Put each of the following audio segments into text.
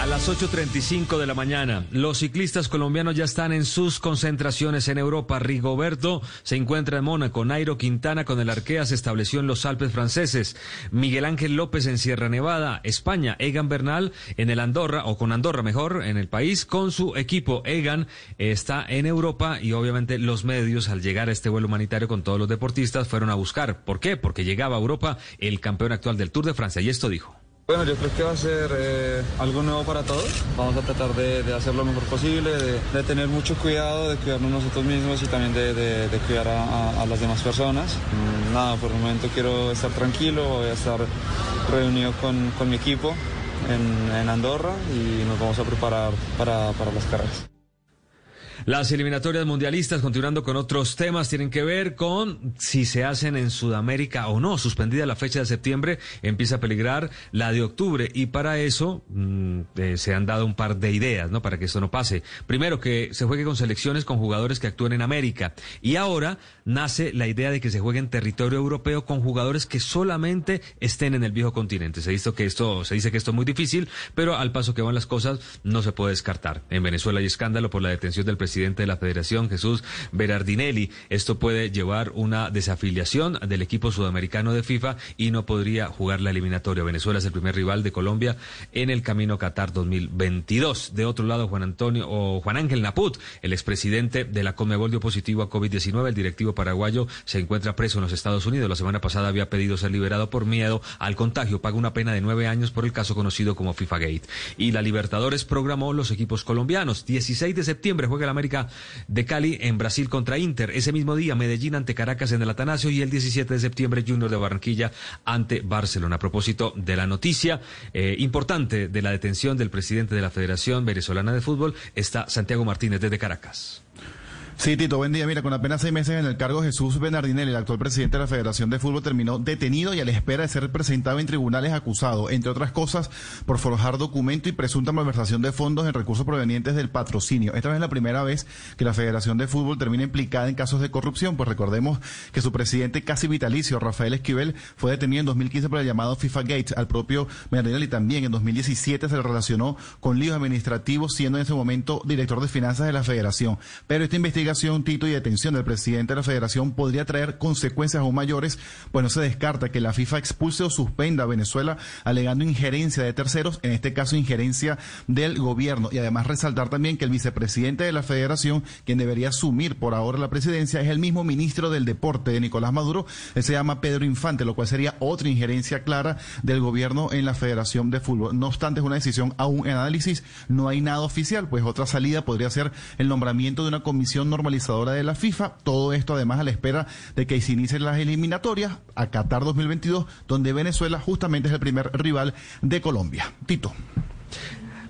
A las 8.35 de la mañana, los ciclistas colombianos ya están en sus concentraciones en Europa. Rigoberto se encuentra en Mónaco, Nairo Quintana con el Arkea se estableció en los Alpes franceses, Miguel Ángel López en Sierra Nevada, España, Egan Bernal en el Andorra, o con Andorra mejor, en el país, con su equipo. Egan está en Europa y obviamente los medios al llegar a este vuelo humanitario con todos los deportistas fueron a buscar. ¿Por qué? Porque llegaba a Europa el campeón actual del Tour de Francia y esto dijo. Bueno, yo creo que va a ser eh, algo nuevo para todos. Vamos a tratar de, hacer lo mejor posible, de, tener mucho cuidado, de cuidarnos nosotros mismos y también de, cuidar a, a, a, las demás personas. Mm, nada, por el momento quiero estar tranquilo, voy a estar reunido con, con mi equipo en, en, Andorra y nos vamos a preparar para, para las carreras. Las eliminatorias mundialistas, continuando con otros temas, tienen que ver con si se hacen en Sudamérica o no. Suspendida la fecha de septiembre, empieza a peligrar la de octubre y para eso mmm, eh, se han dado un par de ideas, ¿no? Para que esto no pase. Primero, que se juegue con selecciones con jugadores que actúen en América. Y ahora nace la idea de que se juegue en territorio europeo con jugadores que solamente estén en el viejo continente. Se dice que esto, se dice que esto es muy difícil, pero al paso que van las cosas no se puede descartar. En Venezuela hay escándalo por la detención del presidente presidente de la Federación, Jesús Berardinelli. Esto puede llevar una desafiliación del equipo sudamericano de FIFA y no podría jugar la eliminatoria. Venezuela es el primer rival de Colombia en el camino Qatar 2022. De otro lado, Juan Antonio o Juan Ángel Naput, el expresidente de la Conmebol dio positivo a COVID-19. El directivo paraguayo se encuentra preso en los Estados Unidos. La semana pasada había pedido ser liberado por miedo al contagio. Paga una pena de nueve años por el caso conocido como FIFA Gate. Y la Libertadores programó los equipos colombianos. 16 de septiembre juega el América de Cali en Brasil contra Inter. Ese mismo día Medellín ante Caracas en el Atanasio y el 17 de septiembre Junior de Barranquilla ante Barcelona. A propósito de la noticia eh, importante de la detención del presidente de la Federación Venezolana de Fútbol está Santiago Martínez desde Caracas. Sí, Tito, buen día. Mira, con apenas seis meses en el cargo, Jesús Bernardinelli, el actual presidente de la Federación de Fútbol, terminó detenido y a la espera de ser presentado en tribunales acusado, entre otras cosas, por forjar documento y presunta malversación de fondos en recursos provenientes del patrocinio. Esta es la primera vez que la Federación de Fútbol termina implicada en casos de corrupción, pues recordemos que su presidente casi vitalicio, Rafael Esquivel, fue detenido en 2015 por el llamado FIFA Gates. Al propio Bernardinelli también en 2017 se le relacionó con líos administrativos, siendo en ese momento director de finanzas de la Federación. Pero esta investigación investigación, Tito, y detención del presidente de la federación podría traer consecuencias aún mayores, pues no se descarta que la FIFA expulse o suspenda a Venezuela alegando injerencia de terceros, en este caso injerencia del gobierno. Y además resaltar también que el vicepresidente de la federación, quien debería asumir por ahora la presidencia, es el mismo ministro del deporte de Nicolás Maduro, él se llama Pedro Infante, lo cual sería otra injerencia clara del gobierno en la federación de fútbol. No obstante, es una decisión aún en análisis, no hay nada oficial, pues otra salida podría ser el nombramiento de una comisión normalizadora de la FIFA. Todo esto además a la espera de que se inicien las eliminatorias a Qatar 2022, donde Venezuela justamente es el primer rival de Colombia. Tito.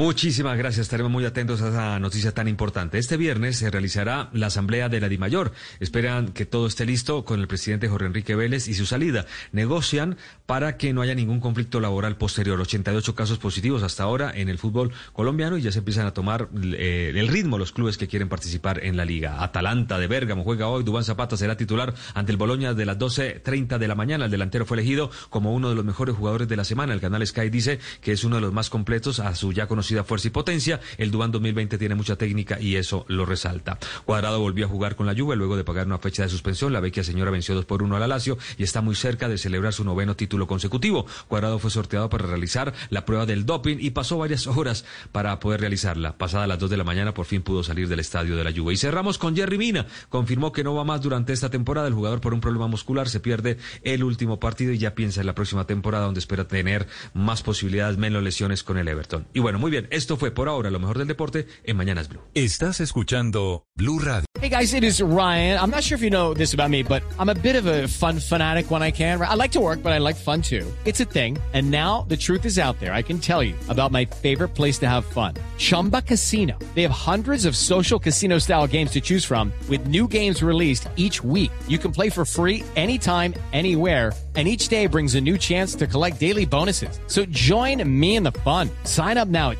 Muchísimas gracias. Estaremos muy atentos a esa noticia tan importante. Este viernes se realizará la asamblea de la DIMAYOR. Esperan que todo esté listo con el presidente Jorge Enrique Vélez y su salida. Negocian para que no haya ningún conflicto laboral posterior. 88 casos positivos hasta ahora en el fútbol colombiano y ya se empiezan a tomar eh, el ritmo los clubes que quieren participar en la liga. Atalanta de Bérgamo juega hoy. Dubán Zapata será titular ante el Boloña de las 12.30 de la mañana. El delantero fue elegido como uno de los mejores jugadores de la semana. El canal Sky dice que es uno de los más completos a su ya conocido conocida fuerza y potencia. El Dubán 2020 tiene mucha técnica y eso lo resalta. Cuadrado volvió a jugar con la Juve luego de pagar una fecha de suspensión. La vecchia señora venció 2 por 1 a la Lazio y está muy cerca de celebrar su noveno título consecutivo. Cuadrado fue sorteado para realizar la prueba del doping y pasó varias horas para poder realizarla. Pasada las 2 de la mañana por fin pudo salir del estadio de la Juve. Y cerramos con Jerry Mina. Confirmó que no va más durante esta temporada. El jugador por un problema muscular se pierde el último partido y ya piensa en la próxima temporada donde espera tener más posibilidades, menos lesiones con el Everton. Y bueno, muy Muy bien, esto fue por ahora lo mejor del deporte en Mañanas Blue. Estás escuchando Blue Radio. Hey guys, it is Ryan. I'm not sure if you know this about me, but I'm a bit of a fun fanatic when I can. I like to work, but I like fun too. It's a thing. And now the truth is out there. I can tell you about my favorite place to have fun. Chumba Casino. They have hundreds of social casino style games to choose from with new games released each week. You can play for free anytime, anywhere and each day brings a new chance to collect daily bonuses. So join me in the fun. Sign up now at